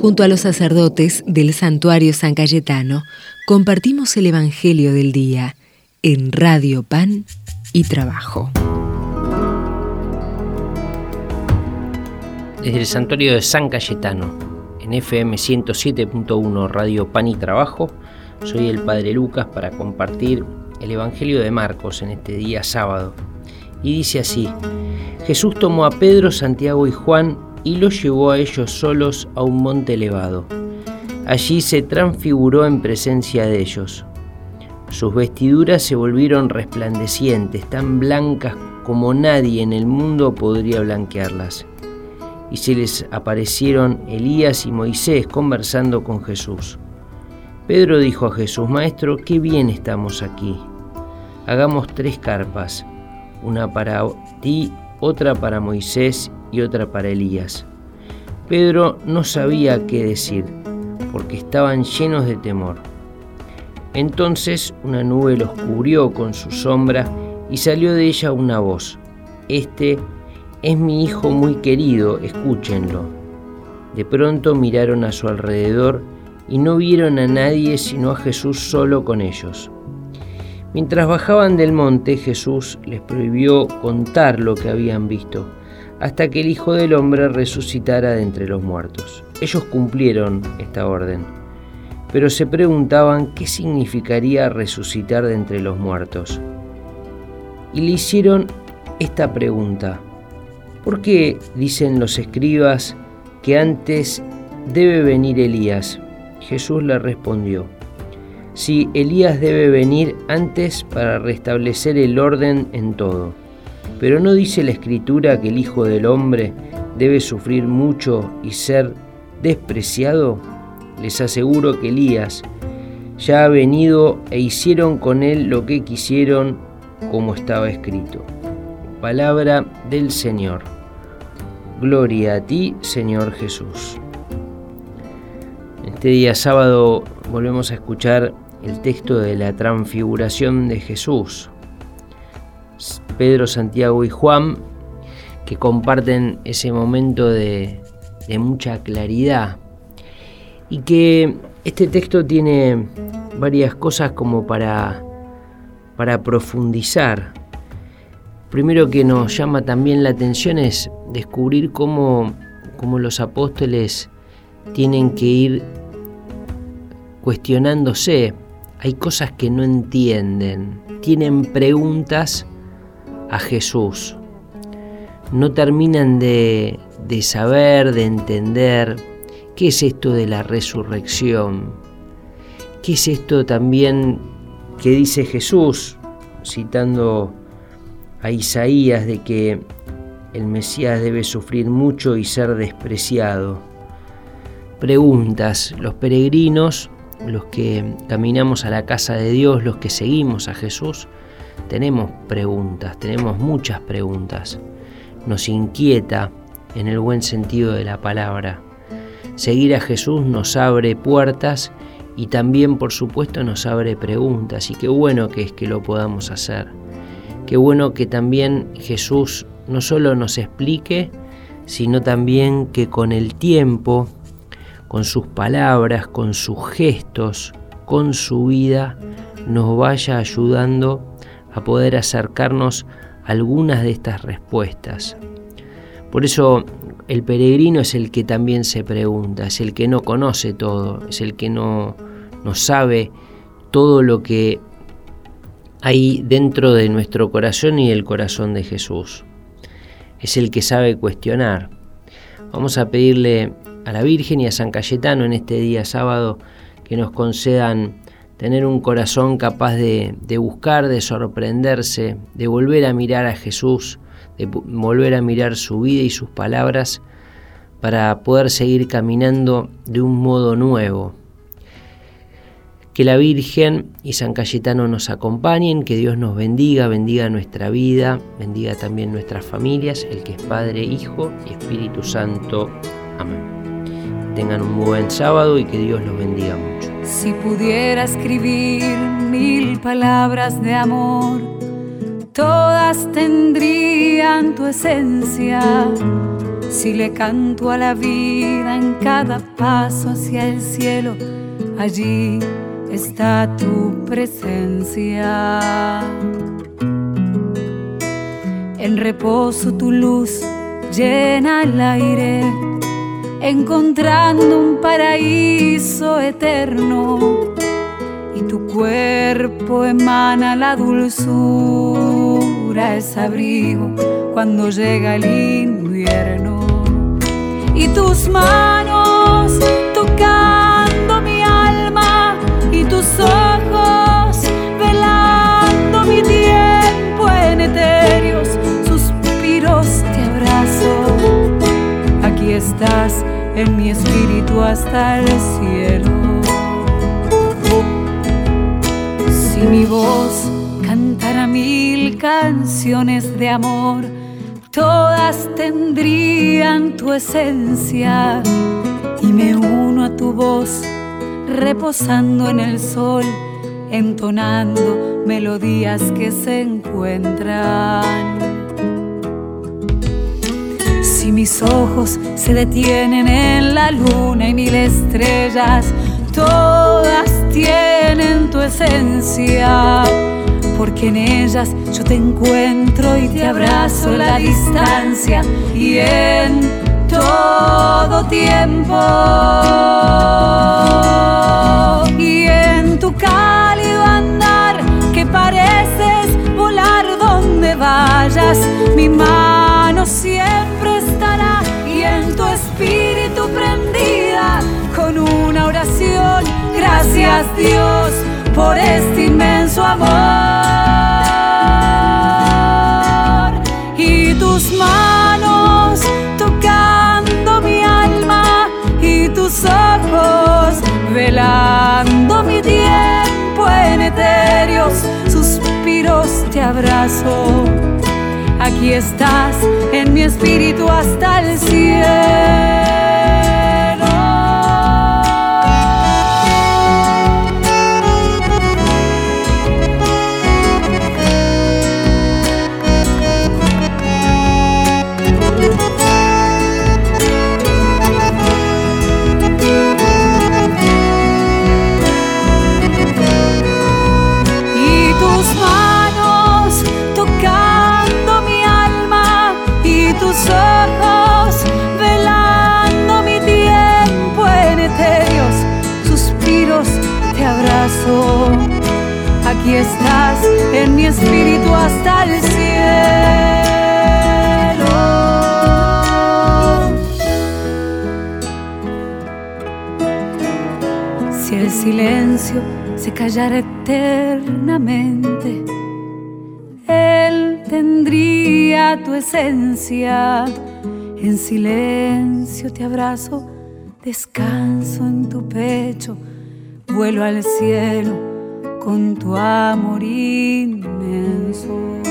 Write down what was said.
Junto a los sacerdotes del santuario San Cayetano, compartimos el Evangelio del Día en Radio Pan y Trabajo. Desde el santuario de San Cayetano, en FM 107.1 Radio Pan y Trabajo, soy el Padre Lucas para compartir el Evangelio de Marcos en este día sábado. Y dice así, Jesús tomó a Pedro, Santiago y Juan y los llevó a ellos solos a un monte elevado. Allí se transfiguró en presencia de ellos. Sus vestiduras se volvieron resplandecientes, tan blancas como nadie en el mundo podría blanquearlas. Y se les aparecieron Elías y Moisés conversando con Jesús. Pedro dijo a Jesús, Maestro, qué bien estamos aquí. Hagamos tres carpas, una para ti, otra para Moisés y otra para Elías. Pedro no sabía qué decir, porque estaban llenos de temor. Entonces una nube los cubrió con su sombra y salió de ella una voz. Este es mi hijo muy querido, escúchenlo. De pronto miraron a su alrededor y no vieron a nadie sino a Jesús solo con ellos. Mientras bajaban del monte, Jesús les prohibió contar lo que habían visto hasta que el Hijo del Hombre resucitara de entre los muertos. Ellos cumplieron esta orden, pero se preguntaban qué significaría resucitar de entre los muertos. Y le hicieron esta pregunta. ¿Por qué dicen los escribas que antes debe venir Elías? Jesús le respondió, si Elías debe venir antes para restablecer el orden en todo. Pero ¿no dice la Escritura que el Hijo del Hombre debe sufrir mucho y ser despreciado? Les aseguro que Elías ya ha venido e hicieron con él lo que quisieron como estaba escrito. Palabra del Señor. Gloria a ti, Señor Jesús. Este día sábado volvemos a escuchar el texto de la transfiguración de Jesús. Pedro, Santiago y Juan, que comparten ese momento de, mucha claridad y que este texto tiene varias cosas como para, profundizar. Primero que nos llama también la atención es descubrir cómo, cómo los apóstoles tienen que ir cuestionándose. Hay cosas que no entienden, tienen preguntas a Jesús. No terminan de, saber, de entender qué es esto de la resurrección, qué es esto también que dice Jesús, citando a Isaías, de que el Mesías debe sufrir mucho y ser despreciado. Preguntas, los peregrinos, los que caminamos a la casa de Dios, los que seguimos a Jesús, tenemos preguntas, tenemos muchas preguntas. Nos inquieta en el buen sentido de la palabra. Seguir a Jesús nos abre puertas y también por supuesto nos abre preguntas y qué bueno que es que lo podamos hacer. Qué bueno que también Jesús no solo nos explique, sino también que con el tiempo, con sus palabras, con sus gestos, con su vida, nos vaya ayudando a poder acercarnos a algunas de estas respuestas. Por eso el peregrino es el que también se pregunta, es el que no conoce todo, es el que no, no sabe todo lo que hay dentro de nuestro corazón y el corazón de Jesús. Es el que sabe cuestionar. Vamos a pedirle a la Virgen y a San Cayetano en este día sábado que nos concedan tener un corazón capaz de, buscar, de sorprenderse, de volver a mirar a Jesús, de volver a mirar su vida y sus palabras para poder seguir caminando de un modo nuevo. Que la Virgen y San Cayetano nos acompañen, que Dios nos bendiga, bendiga nuestra vida, bendiga también nuestras familias, el que es Padre, Hijo y Espíritu Santo. Amén tengan un buen sábado y que Dios los bendiga mucho. Si pudiera escribir mil palabras de amor, todas tendrían tu esencia. Si le canto a la vida en cada paso hacia el cielo, allí está tu presencia. En reposo tu luz llena el aire, encontrando un paraíso eterno. Y tu cuerpo emana la dulzura, es abrigo cuando llega el invierno. Y tus manos en mi espíritu hasta el cielo. Si mi voz cantara mil canciones de amor, todas tendrían tu esencia y me uno a tu voz reposando en el sol, entonando melodías que se encuentran. Si mis ojos se detienen en la luna y mil estrellas, todas tienen tu esencia porque en ellas yo te encuentro y te abrazo la distancia y en todo tiempo. Y en tu cálido andar que pareces volar donde vayas mi mano siempre espíritu prendida con una oración gracias Dios por este inmenso amor. Y tus manos tocando mi alma y tus ojos velando mi tiempo en etéreos suspiros te abrazo. Aquí estás en mi espíritu hasta el cielo. Aquí estás en mi espíritu hasta el cielo. Si el silencio se callara eternamente, él tendría tu esencia. En silencio te abrazo, descanso en tu pecho vuelo al cielo con tu amor inmenso.